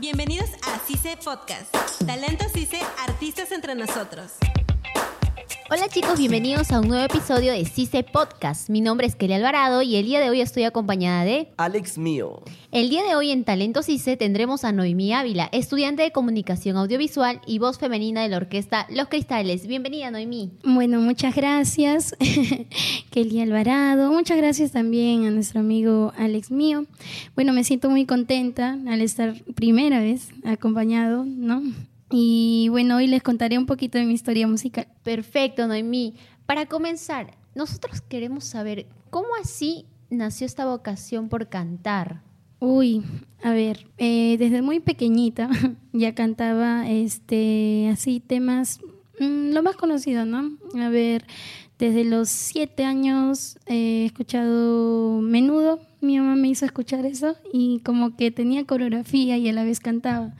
Bienvenidos a CICE Podcast. Talento CICE, artistas entre nosotros. Hola chicos, bienvenidos a un nuevo episodio de CICE Podcast. Mi nombre es Kelly Alvarado y el día de hoy estoy acompañada de... Alex Mío. El día de hoy en Talento CICE tendremos a Noemí Ávila, estudiante de comunicación audiovisual y voz femenina de la orquesta Los Cristales. Bienvenida Noemí. Bueno, muchas gracias Kelly Alvarado. Muchas gracias también a nuestro amigo Alex Mío. Bueno, me siento muy contenta al estar primera vez acompañado, ¿no? Y bueno, hoy les contaré un poquito de mi historia musical. Perfecto, Noemí. Para comenzar, nosotros queremos saber cómo así nació esta vocación por cantar. Uy, a ver, eh, desde muy pequeñita ya cantaba este así temas, mm, lo más conocido, ¿no? A ver, desde los siete años he escuchado menudo, mi mamá me hizo escuchar eso y como que tenía coreografía y a la vez cantaba.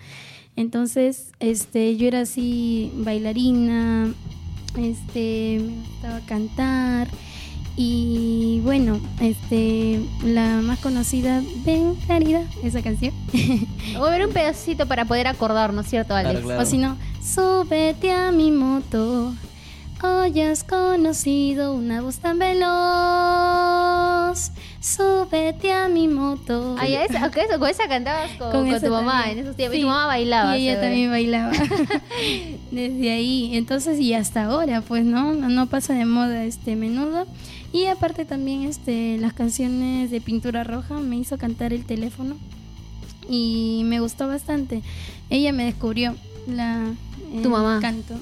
Entonces, este, yo era así bailarina, este, me gustaba cantar y bueno, este, la más conocida, Ven Clarida, esa canción. Voy a ver un pedacito para poder acordarnos, ¿cierto, Alex? Claro, claro. O si no, súbete a mi moto. Hoy has conocido una voz tan veloz. Súbete a mi moto. Ah, ya, esa, ok, eso, con esa cantabas con, Con con esa tu mamá también. en esos tiempos. Y Sí. tu mamá bailaba. Y ella también bailaba. Desde ahí. Entonces, y hasta ahora, pues, ¿no? No pasa de moda este menudo. Y aparte también este las canciones de Pintura Roja me hizo cantar el teléfono. Y me gustó bastante. Ella me descubrió la Tu mamá. canto.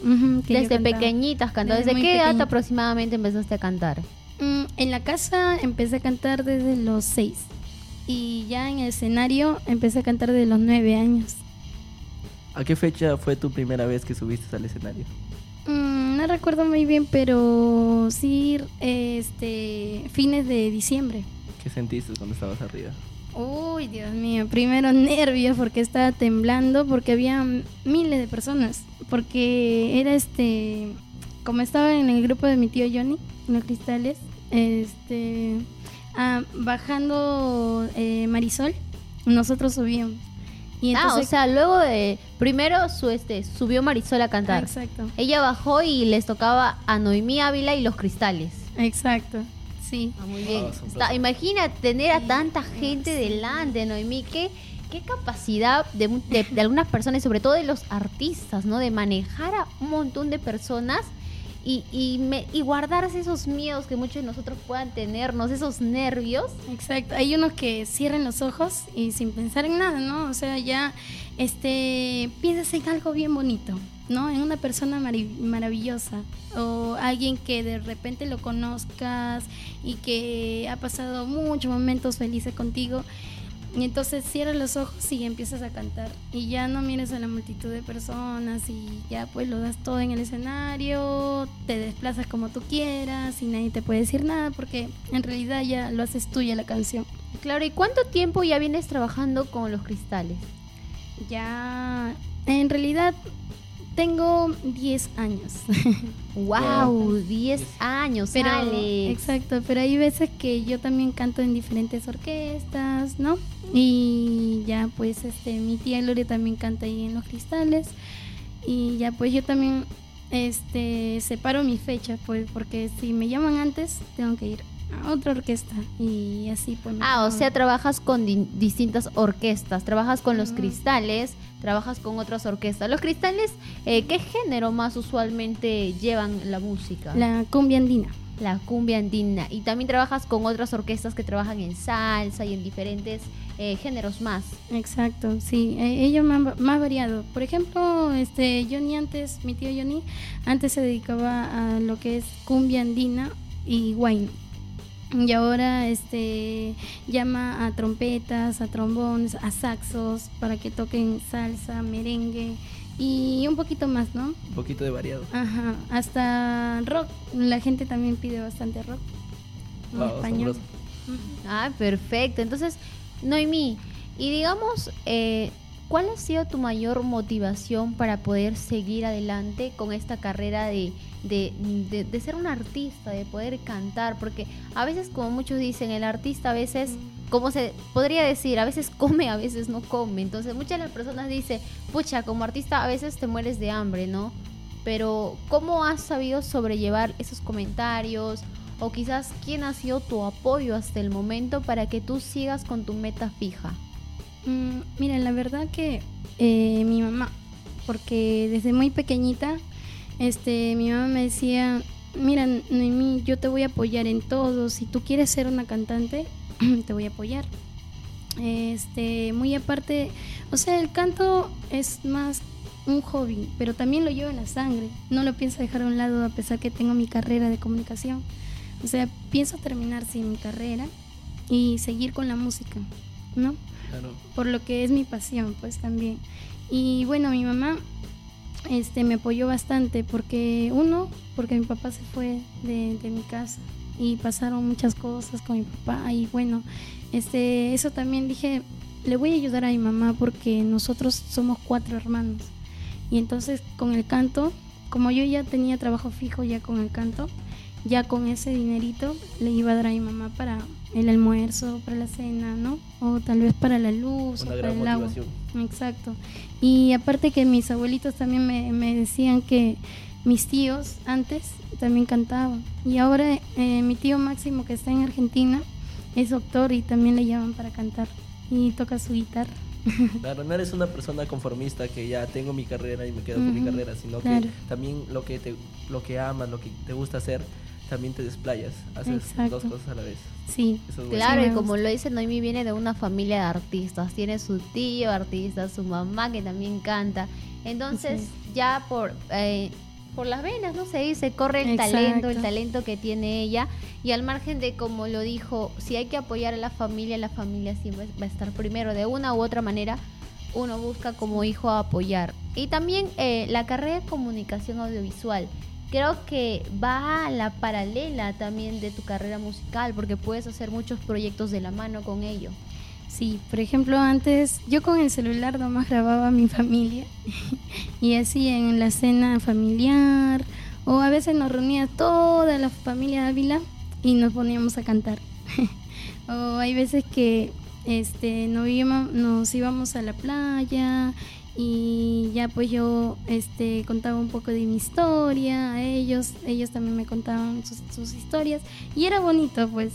Desde pequeñitas cantaba. Desde ¿Desde, muy qué edad pequeñita. aproximadamente empezaste a cantar? Mm, en la casa empecé a cantar desde los seis. Y ya en el escenario empecé a cantar desde los nueve años. ¿A qué fecha fue tu primera vez que subiste al escenario? Mm, no recuerdo muy bien, pero sí, este, fines de diciembre. ¿Qué sentiste cuando estabas arriba? Uy, Dios mío, primero nervios porque estaba temblando, porque había miles de personas, porque era este, como estaba en el grupo de mi tío Johnny, los cristales, este, ah, bajando eh, Marisol, nosotros subíamos. Y ah, o entonces- sea, luego de... Primero su, este, subió Marisol a cantar. Exacto. Ella bajó y les tocaba a Noemí Ávila y Los Cristales. Exacto, sí. Ah, muy bien. Ah, Está- imagina tener a tanta gente delante, Noemí. Qué, qué capacidad de, mu- de- de algunas personas, y sobre todo de los artistas, ¿no? De manejar a un montón de personas y, y, me- y guardarse esos miedos que muchos de nosotros puedan tenernos, esos nervios. Exacto, hay unos que cierran los ojos y sin pensar en nada, ¿no? O sea, ya este piensas en algo bien bonito, ¿no? En una persona maravillosa o alguien que de repente lo conozcas y que ha pasado muchos momentos felices contigo. Y entonces cierras los ojos y empiezas a cantar. Y ya no mires a la multitud de personas y ya pues lo das todo en el escenario, te desplazas como tú quieras y nadie te puede decir nada porque en realidad ya lo haces tuya la canción. Claro, ¿y cuánto tiempo ya vienes trabajando con Los Cristales? Ya en realidad tengo 10 años. ¡Wow! 10 años, Pero, Alex. exacto, pero hay veces que yo también canto en diferentes orquestas, ¿no? Y ya pues este mi tía Gloria también canta ahí en Los Cristales y ya pues yo también este separo mi fecha pues porque si me llaman antes tengo que ir a otra orquesta y así pues Ah, o sea, trabajas con di- distintas orquestas, trabajas con los Mm. cristales, trabajas con otras orquestas. Los cristales, eh, ¿qué género más usualmente llevan la música? la cumbia andina. La cumbia andina. Y también trabajas con otras orquestas que trabajan en salsa y en diferentes eh, géneros más. Exacto, sí, eh, ellos más, más variado. Por ejemplo, este Johnny antes, mi tío Johnny, antes se dedicaba a lo que es cumbia andina y wine. Y ahora este llama a trompetas, a trombones, a saxos para que toquen salsa, merengue y un poquito más, ¿no? Un poquito de variado. Ajá, hasta rock. La gente también pide bastante rock en Wow, español. Ah, perfecto. Entonces, Noemí, y digamos, eh, ¿cuál ha sido tu mayor motivación para poder seguir adelante con esta carrera de, de, de, ser un artista, de poder cantar, porque a veces, como muchos dicen, el artista a veces, como se podría decir, a veces come, a veces no come. Entonces, muchas de las personas dicen, pucha, como artista a veces te mueres de hambre, ¿no? Pero, ¿cómo has sabido sobrellevar esos comentarios? O quizás, ¿quién ha sido tu apoyo hasta el momento para que tú sigas con tu meta fija? Mm, mira, la verdad que eh, mi mamá, porque desde muy pequeñita, este, mi mamá me decía, mira, Noemí, yo te voy a apoyar en todo, si tú quieres ser una cantante, te voy a apoyar. Este, muy aparte, o sea, el canto es más un hobby, pero también lo llevo en la sangre. No lo pienso dejar a un lado a pesar que tengo mi carrera de comunicación. O sea, pienso terminar sin mi carrera y seguir con la música, ¿no? Claro. Por lo que es mi pasión, pues también. Y bueno, mi mamá este, me apoyó bastante porque, uno, porque mi papá se fue de, mi casa y pasaron muchas cosas con mi papá y bueno, este, eso también dije, le voy a ayudar a mi mamá porque nosotros somos cuatro hermanos. Y entonces con el canto, como yo ya tenía trabajo fijo ya con el canto, ya con ese dinerito le iba a dar a mi mamá para el almuerzo, para la cena, ¿no? O tal vez para la luz, Una o para gran el agua. motivación. Exacto. Y aparte que mis abuelitos también me, me decían que mis tíos antes también cantaban. Y ahora eh, mi tío Máximo que está en Argentina es doctor y también le llaman para cantar. Y toca su guitarra. Claro, no eres una persona conformista que ya tengo mi carrera y me quedo con mi carrera, sino claro. que también lo que te, lo que amas, lo que te gusta hacer, también te desplayas, haces Exacto. dos cosas a la vez. Sí. Es. Claro, y como lo dice Noemi, viene de una familia de artistas. Tiene su tío artista, su mamá que también canta. Entonces, Sí. ya por, eh, por las venas, no sé, se corre el Exacto. talento, el talento que tiene ella. Y al margen de, como lo dijo, si hay que apoyar a la familia, la familia siempre va a estar primero. De una u otra manera, uno busca como hijo apoyar. Y también eh, la carrera de comunicación audiovisual. Creo que va a la paralela también de tu carrera musical, porque puedes hacer muchos proyectos de la mano con ello. Sí, por ejemplo, antes yo con el celular nomás grababa a mi familia y así en la cena familiar o a veces nos reunía toda la familia Ávila y nos poníamos a cantar. o hay veces que este nos íbamos, a la playa y ya pues yo este contaba un poco de mi historia a ellos, ellos también me contaban sus, historias y era bonito pues.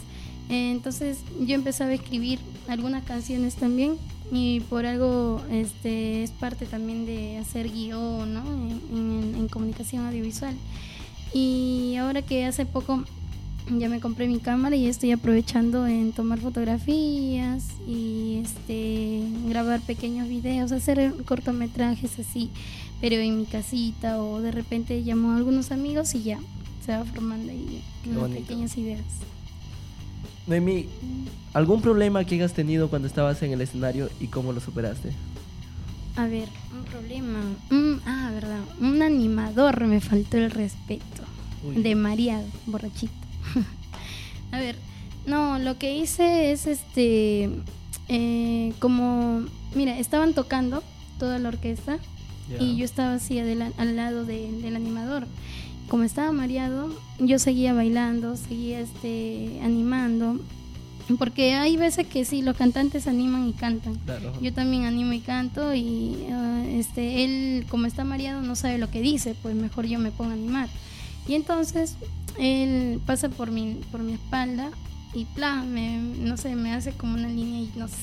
Entonces yo empezaba a escribir algunas canciones también y por algo este es parte también de hacer guion ¿no? en comunicación audiovisual. Y ahora que hace poco ya me compré mi cámara y estoy aprovechando en tomar fotografías y este grabar pequeños videos, hacer cortometrajes así, pero en mi casita o de repente llamo a algunos amigos y ya se va formando ahí unas pequeñas ideas. Noemí, ¿algún problema que hayas tenido cuando estabas en el escenario y cómo lo superaste? A ver, un problema. Mm, ah, verdad. Un animador me faltó el respeto. Uy. De mareado, borrachito. A ver, no, lo que hice es este. eh, como. Mira, estaban tocando toda la orquesta y yo estaba así adela- al lado de- del animador. Como estaba mareado, yo seguía bailando, seguía este, animando. Porque hay veces que sí, los cantantes animan y cantan. Claro. Yo también animo y canto y ah, este él como está mareado no sabe lo que dice, pues mejor yo me pongo a animar. Y entonces él pasa por mi por mi espalda y pla, me, no sé, me hace como una línea y no sé,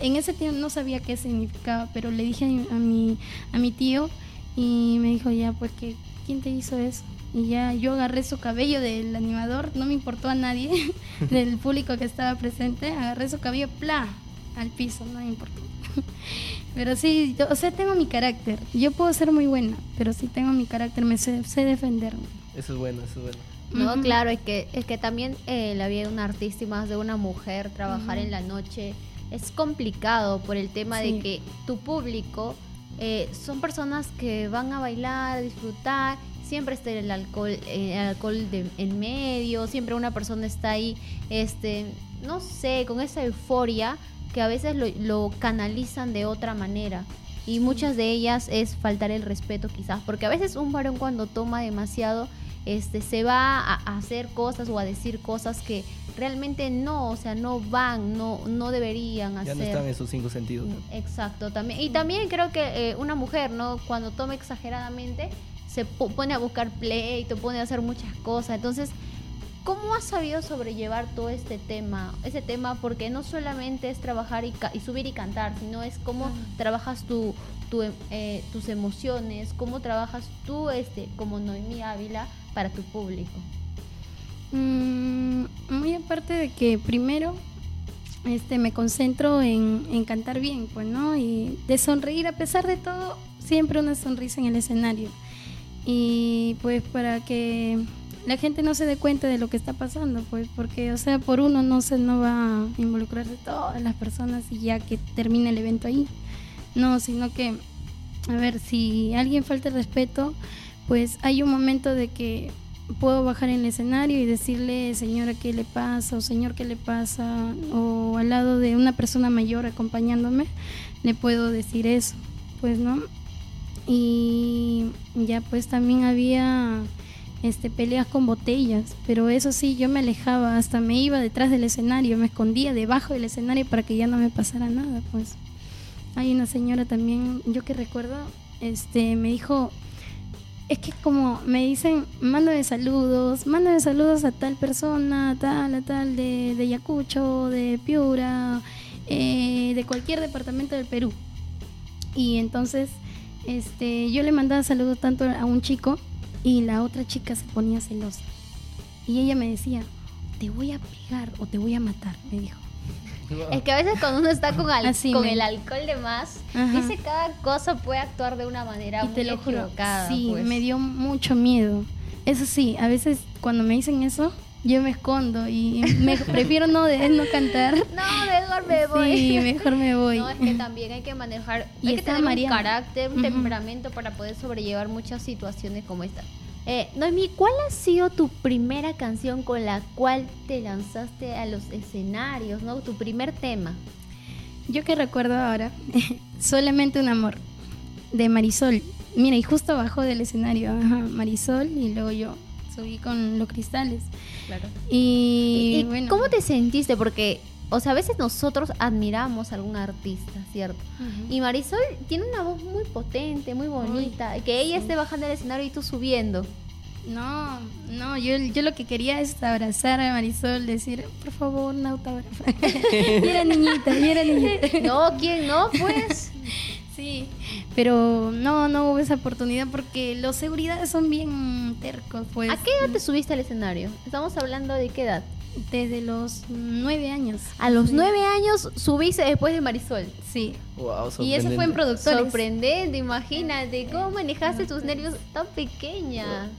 en ese tiempo no sabía qué significaba, pero le dije a mi, a mi a mi tío y me dijo ya pues que quién te hizo eso y ya yo agarré su cabello del animador, no me importó a nadie del público que estaba presente, agarré su cabello, pla, al piso, no me importó. Pero sí, yo, o sea, tengo mi carácter. Yo puedo ser muy buena, pero sí tengo mi carácter, me sé, sé defenderme. Eso es bueno, eso es bueno. No, Ujú. claro, es que, es que también eh, la vida de un artista y más de una mujer, trabajar Ujú. en la noche es complicado por el tema Sí. de que tu público eh, son personas que van a bailar, a disfrutar, siempre está el alcohol, eh, el alcohol de, en medio, siempre una persona está ahí, este, no sé, con esa euforia que a veces lo, lo canalizan de otra manera. y muchas de ellas es faltar el respeto quizás, porque a veces un varón cuando toma demasiado este se va a, hacer cosas o a decir cosas que realmente no, o sea, no van, no no deberían Ya hacer. no están en sus cinco sentidos. ¿no? Exacto, también. Y también creo que eh, una mujer, ¿no? Cuando toma exageradamente, se po- pone a buscar pleito, pone a hacer muchas cosas. Entonces, ¿cómo has sabido sobrellevar todo este tema? Ese tema, porque no solamente es trabajar y, ca- y subir y cantar, sino es cómo trabajas tu, tu, em- eh, tus emociones, cómo trabajas tú, este, como Noemí Ávila, para tu público. Mm, muy aparte de que primero este, me concentro en, en cantar bien, pues, ¿no? Y de sonreír a pesar de todo, siempre una sonrisa en el escenario. Y pues para que la gente no se dé cuenta de lo que está pasando, pues, porque, o sea, por uno no se no va a involucrarse todas las personas y ya que termine el evento ahí. No, sino que, a ver, si alguien falta el respeto, pues hay un momento de que puedo bajar en el escenario y decirle, señora, ¿qué le pasa? O señor, ¿qué le pasa? O al lado de una persona mayor acompañándome, le puedo decir eso, pues, ¿no? Y ya pues también había este peleas con botellas, pero eso sí, yo me alejaba, hasta me iba detrás del escenario, me escondía debajo del escenario para que ya no me pasara nada, pues. Hay una señora también, yo que recuerdo, este me dijo, es que como me dicen, mándame saludos, mándame saludos a tal persona, tal, a tal, de, de Yacucho, de Piura, eh, de cualquier departamento del Perú. Y entonces este, yo le mandaba saludos tanto a un chico y la otra chica se ponía celosa. Y ella me decía, te voy a pegar o te voy a matar, me dijo. Es que a veces cuando uno está con, al- Así con me- el alcohol de más, Ajá. dice cada cosa puede actuar de una manera y muy te lo juro, equivocada. sí, pues. me dio mucho miedo. Eso sí, a veces cuando me dicen eso, yo me escondo y me prefiero no de no cantar. No, mejor me voy. Sí, mejor me voy. No, es que también hay que manejar, Y hay que tener Mariana. un carácter, un temperamento para poder sobrellevar muchas situaciones como esta. Eh, Noemí, ¿cuál ha sido tu primera canción con la cual te lanzaste a los escenarios, no? Tu primer tema. Yo que recuerdo ahora, solamente un amor, de Marisol. Mira, y justo bajó del escenario, ajá, Marisol, y luego yo subí con los cristales. Claro. Y, ¿Y, bueno. cómo te sentiste? Porque, o sea, a veces nosotros admiramos a algún artista, ¿cierto? Y Marisol tiene una voz muy potente, muy bonita. que ella sí. esté bajando del escenario y tú subiendo. No, no, yo, yo lo que quería es abrazar a Marisol, decir, por favor, un autógrafo. y era niñita, y era niñita. No, ¿quién no? Pues. Sí, pero no, no hubo esa oportunidad porque los seguridades son bien tercos, pues. ¿A qué edad te subiste al escenario? Estamos hablando de qué edad. Desde los nueve años. A los Sí. nueve años subiste después de Marisol. Sí. Wow, Y eso fue en productores. Sorprendente, imagínate. ¿Cómo manejaste tus nervios tan pequeña?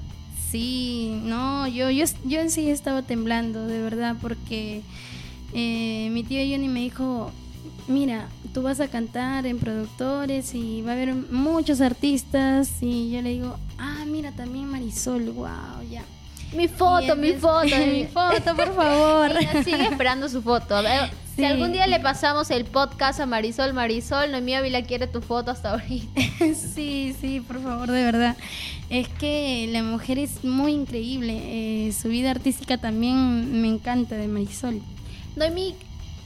Sí, no, yo, yo, yo en sí estaba temblando, de verdad, porque eh, mi tío Johnny me dijo, mira, tú vas a cantar en productores y va a haber muchos artistas y yo le digo, ah, mira, también Marisol, wow, ya. Mi foto, mi foto. mi foto, por favor. Ella sigue esperando su foto. A ver, Si Sí. algún día le pasamos el podcast a Marisol, Marisol, Noemí Ávila quiere tu foto hasta ahorita. Sí, sí, por favor, de verdad. Es que la mujer es muy increíble. eh, su vida artística también me encanta de Marisol. Noemí,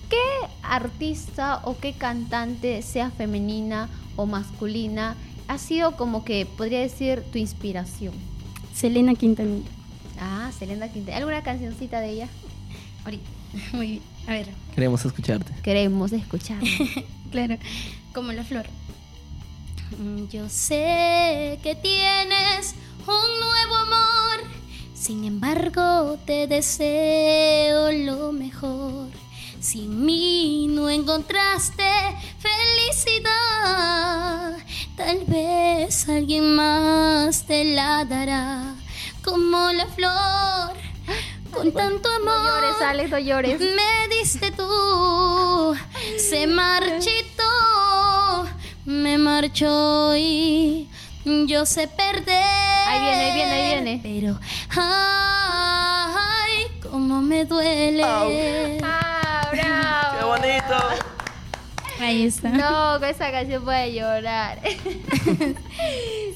¿qué artista o qué cantante, sea femenina o masculina, ha sido como que podría decir tu inspiración? Selena Quintanilla. Ah, Selena Quintanilla. ¿Alguna cancioncita de ella? Ahorita. Muy bien. A ver, Queremos escucharte. Queremos escucharla. claro. Como la flor. Mm, Yo sé que tienes un nuevo amor. Sin embargo, te deseo lo mejor. Sin mí no encontraste felicidad. Tal vez alguien más te la dará. Como la flor, con tanto amor. No llores, Alex, no llores. Me diste tú, se marchitó, me marchó y yo sé perder. Ahí viene, ahí viene, ahí viene. Pero, ay, cómo me duele. Ah, bravo. ¡Qué bonito! Ahí está. No, con esa canción puede llorar.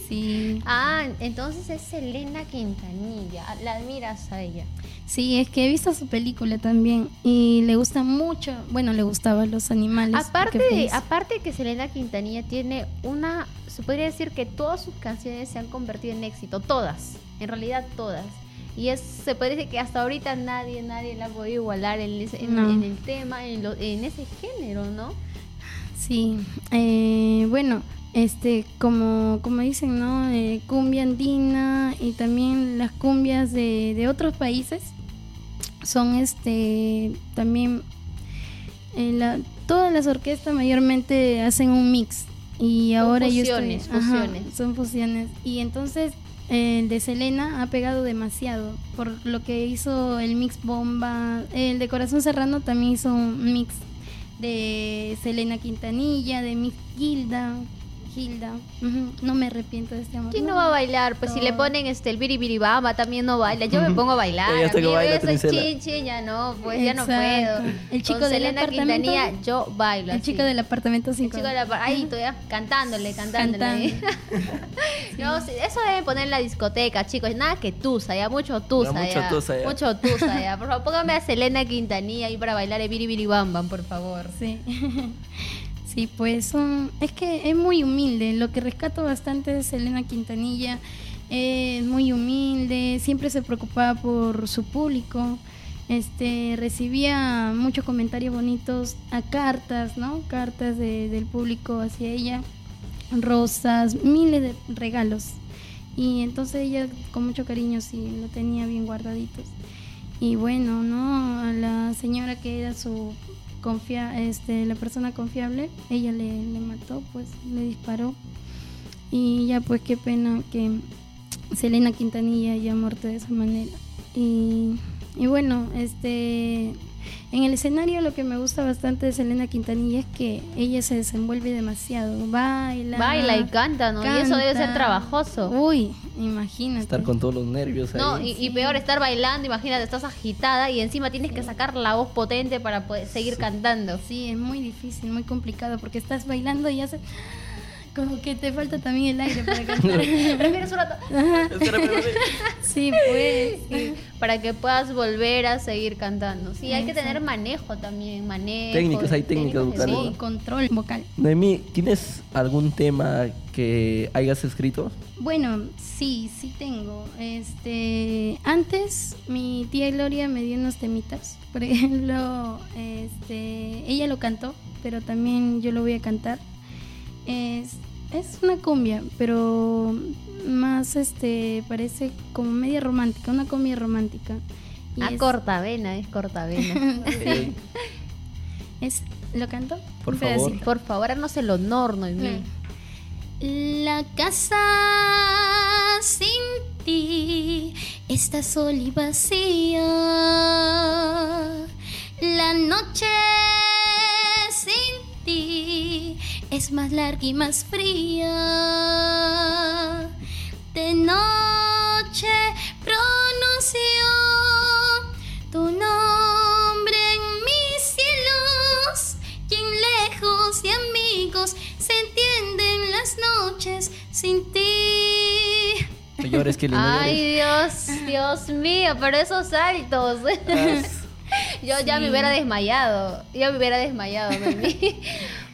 Sí. Ah, entonces es Selena Quintanilla. La admiras a ella. Sí, es que he visto su película también y le gusta mucho, bueno, le gustaban los animales. Aparte de, aparte que Selena Quintanilla tiene una, se podría decir que todas sus canciones se han convertido en éxito, todas, en realidad todas. Y es, se puede decir que hasta ahorita nadie, nadie la ha podido igualar en, ese- en- No. en el tema, en, lo- en ese género, ¿no? Sí, eh, bueno, este, como, como dicen, ¿no? Eh, cumbia andina y también las cumbias de, de otros países son, este, también, eh, la- todas las orquestas mayormente hacen un mix y Son ahora yo fusiones, ajá, fusiones. son fusiones y entonces el de Selena ha pegado demasiado por lo que hizo el mix bomba, el de Corazón Serrano también hizo un mix de Selena Quintanilla, de Miss Gilda, No me arrepiento de este amor. ¿Quién no va a bailar? Pues si le ponen este el biribiribamba también no baila. Yo me pongo a bailar. Ella hasta que baila, eso Trisela. chin, chin, ya no, pues ya no puedo. El chico Con del Selena apartamento. Quintanilla yo bailo. El así. chico del apartamento 5. El chico de la par- ahí todavía cantándole, cantándole. no, eso deben poner en la discoteca, chicos. Nada que tusa, ya mucho tusa, mucho ya. tusa, ya. Mucho tusa, ya. Por favor, póngame a Selena Quintanilla ahí para bailar el biribiri bam bam, por favor. Sí. Sí, pues son, es que es muy humilde. Lo que rescato bastante de Selena Quintanilla es muy humilde, siempre se preocupaba por su público. Este recibía muchos comentarios bonitos a cartas, ¿no? Cartas de- del público hacia ella, rosas, miles de regalos. Y entonces ella con mucho cariño sí lo tenía bien guardaditos. Y bueno, ¿no? A la señora que era su confia este la persona confiable, ella le, le mató, pues le disparó. Y ya pues qué pena que Selena Quintanilla haya muerto de esa manera. Y, y bueno, este en el escenario lo que me gusta bastante de Selena Quintanilla es que ella se desenvuelve demasiado, baila, Baila y canta, ¿no? Y eso debe ser trabajoso. Uy, imagínate. Estar con todos los nervios ahí. No, y, y peor estar bailando, imagínate, estás agitada y encima tienes que sacar la voz potente para poder seguir cantando. Sí, es muy difícil, muy complicado porque estás bailando y hace como que te falta también el aire para cantar. Prefieres un rato sí, pues. sí. para que puedas volver a seguir cantando. Sí, hay que tener manejo también, manejo. Técnicas, hay técnicas vocales, sí. Control vocal. Noemí, ¿tienes algún tema que hayas escrito? Bueno, sí, sí tengo. Este, antes mi tía Gloria me dio unos temitas. Por ejemplo, este, ella lo cantó, pero también yo lo voy a cantar. Es, es una cumbia, pero más este parece como media romántica, una cumbia romántica. Y Ah, es- cortavena, es cortavena. Es ¿Lo canto? Por favor. Por favor, haznos el honor, Noemí. La casa sin ti está sola y vacía. La noche es más larga y más fría. De noche pronunció tu nombre en mis cielos y en lejos de amigos se entienden las noches sin ti. no llores, Kelly, no Ay. Dios, Dios mío, pero esos saltos. Yo ya me hubiera desmayado. Yo me hubiera desmayado, Noemí.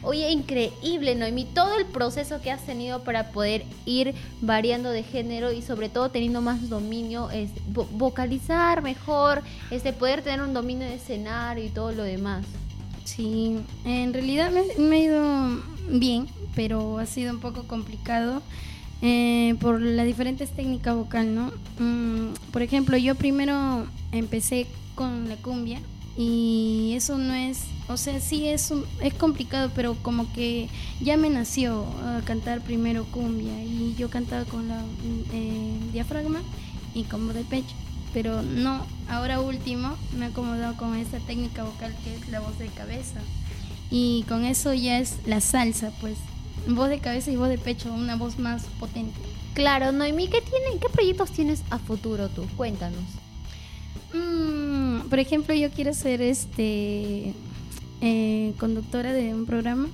Oye, increíble, Noemí. Todo el proceso que has tenido para poder ir variando de género y sobre todo teniendo más dominio, es, vo- vocalizar mejor, este, poder tener un dominio de escenario y todo lo demás. Sí, en realidad me, me ha ido bien, pero ha sido un poco complicado eh, por las diferentes técnicas vocal, ¿no? Mm, por ejemplo, yo primero empecé con la cumbia y eso no es, o sea, sí es, es complicado, pero como que ya me nació a cantar primero cumbia y yo cantaba con la mm, eh, diafragma y con voz de pecho. Pero no, ahora último me he acomodado con esta técnica vocal que es la voz de cabeza. Y con eso ya es la salsa, pues. Voz de cabeza y voz de pecho, una voz más potente. Claro, Noemí, ¿qué, tienen, ¿qué proyectos tienes a futuro tú? Cuéntanos. Por ejemplo, yo quiero ser este eh, conductora de un programa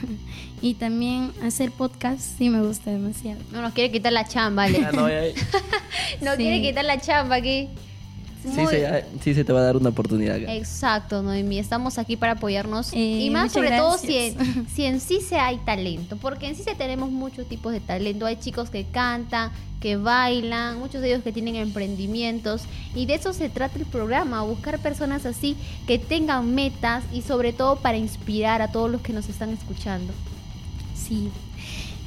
y también hacer podcast sí me gusta demasiado. No nos quiere quitar la chamba, Ale. Ah, no, ya- No Sí. quiere quitar la chamba aquí. Sí, Muy- se, ya- sí se te va a dar una oportunidad. acá. Exacto, Noemi. Estamos aquí para apoyarnos. Eh, y más sobre todo si en, si en sí se hay talento. Porque en sí se tenemos muchos tipos de talento. Hay chicos que cantan, que bailan, muchos de ellos que tienen emprendimientos. Y de eso se trata el programa. Buscar personas así que tengan metas y sobre todo para inspirar a todos los que nos están escuchando. Sí.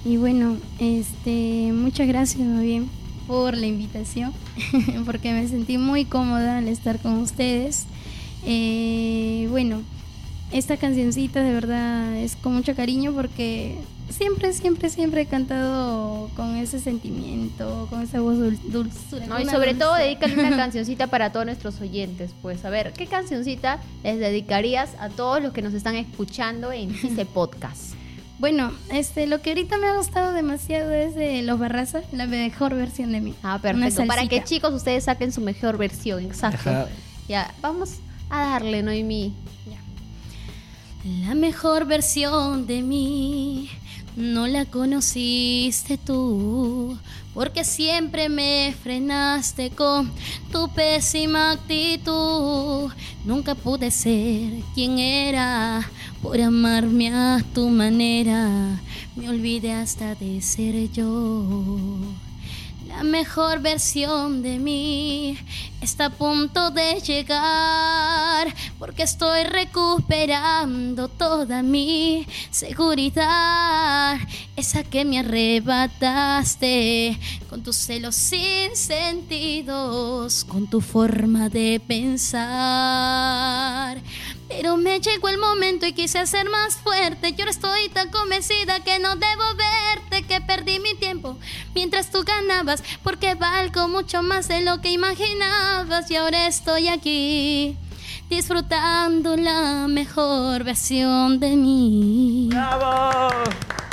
Y bueno, este, muchas gracias más bien por la invitación, porque me sentí muy cómoda al estar con ustedes. Eh, bueno, esta cancioncita de verdad es con mucho cariño porque siempre, siempre, siempre he cantado con ese sentimiento, con esa voz dul- dulzura. Y sobre todo dedícale una cancioncita para todos nuestros oyentes. Pues a ver, ¿qué cancioncita les dedicarías a todos los que nos están escuchando en Cise Podcast? Bueno, este, lo que ahorita me ha gustado demasiado es de Los Barraza, la mejor versión de mí. Ah, perfecto. Para que chicos ustedes saquen su mejor versión, exacto. Ajá. Ya, vamos a darle, Noemi. La mejor versión de mí no la conociste tú, porque siempre me frenaste con tu pésima actitud. Nunca pude ser quien era por amarme a tu manera. Me olvidé hasta de ser yo. La mejor versión de mí está a punto de llegar porque estoy recuperando toda mi seguridad, esa que me arrebataste con tus celos sin sentidos, con tu forma de pensar. Pero me llegó el momento y quise ser más fuerte. Yo estoy tan convencida que no debo verte, que perdí mi tiempo mientras tú ganabas, porque valgo mucho más de lo que imaginabas. Y ahora estoy aquí disfrutando la mejor versión de mí. ¡Bravo!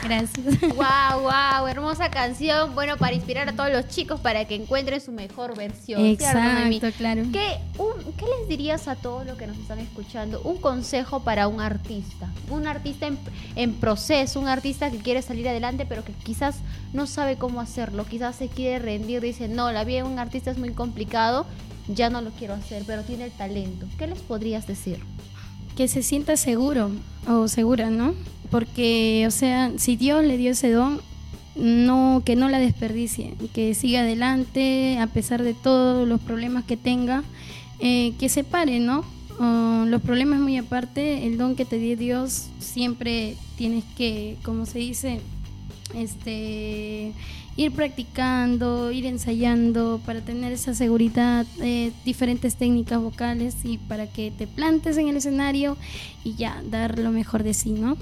Gracias. Wow, wow, hermosa canción. Bueno, para inspirar a todos los chicos para que encuentren su mejor versión. Exacto, claro. ¿Qué, un- ¿Qué les dirías a todos los que nos están escuchando? Un consejo para un artista. Un artista en, en proceso, un artista que quiere salir adelante, pero que quizás no sabe cómo hacerlo. Quizás se quiere rendir, dice, no, la vida de un artista es muy complicado, ya no lo quiero hacer, pero tiene el talento. ¿Qué les podrías decir? Que se sienta seguro o segura, ¿no? Porque, o sea, si Dios le dio ese don, no que no la desperdicie, que siga adelante a pesar de todos los problemas que tenga, eh, que se pare, ¿no? Los problemas muy aparte, el don que te dio Dios siempre tienes que, como se dice, este ir practicando, ir ensayando para tener esa seguridad, eh, diferentes técnicas vocales y para que te plantes en el escenario y ya dar lo mejor de sí, ¿no?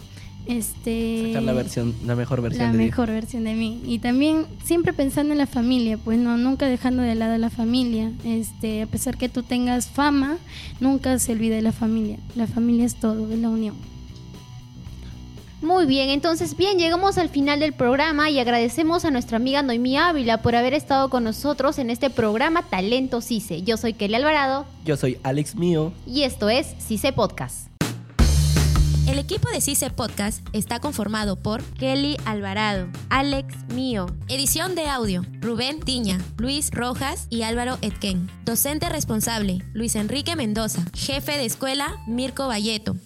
Este Sacar la versión, la mejor versión la de mejor versión de mí. Y también siempre pensando en la familia pues no nunca dejando de lado a la familia. Este a pesar que tú tengas fama nunca se olvide de la familia. La familia es todo es la unión Muy bien, entonces bien, llegamos al final del programa y agradecemos a nuestra amiga Noemí Ávila por haber estado con nosotros en este programa Talento CICE. Yo soy Kelly Alvarado Yo soy Alex Mío. y esto es CICE Podcast. El equipo de CICE Podcast está conformado por Kelly Alvarado, Alex Mío, edición de audio, Rubén Tiña, Luis Rojas y Álvaro Etken. Docente responsable, Luis Enrique Mendoza. Jefe de escuela, Mirko Valleto.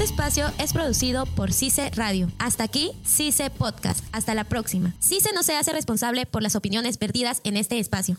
Este espacio es producido por CICE Radio. Hasta aquí, CICE Podcast. Hasta la próxima. CICE no se hace responsable por las opiniones vertidas en este espacio.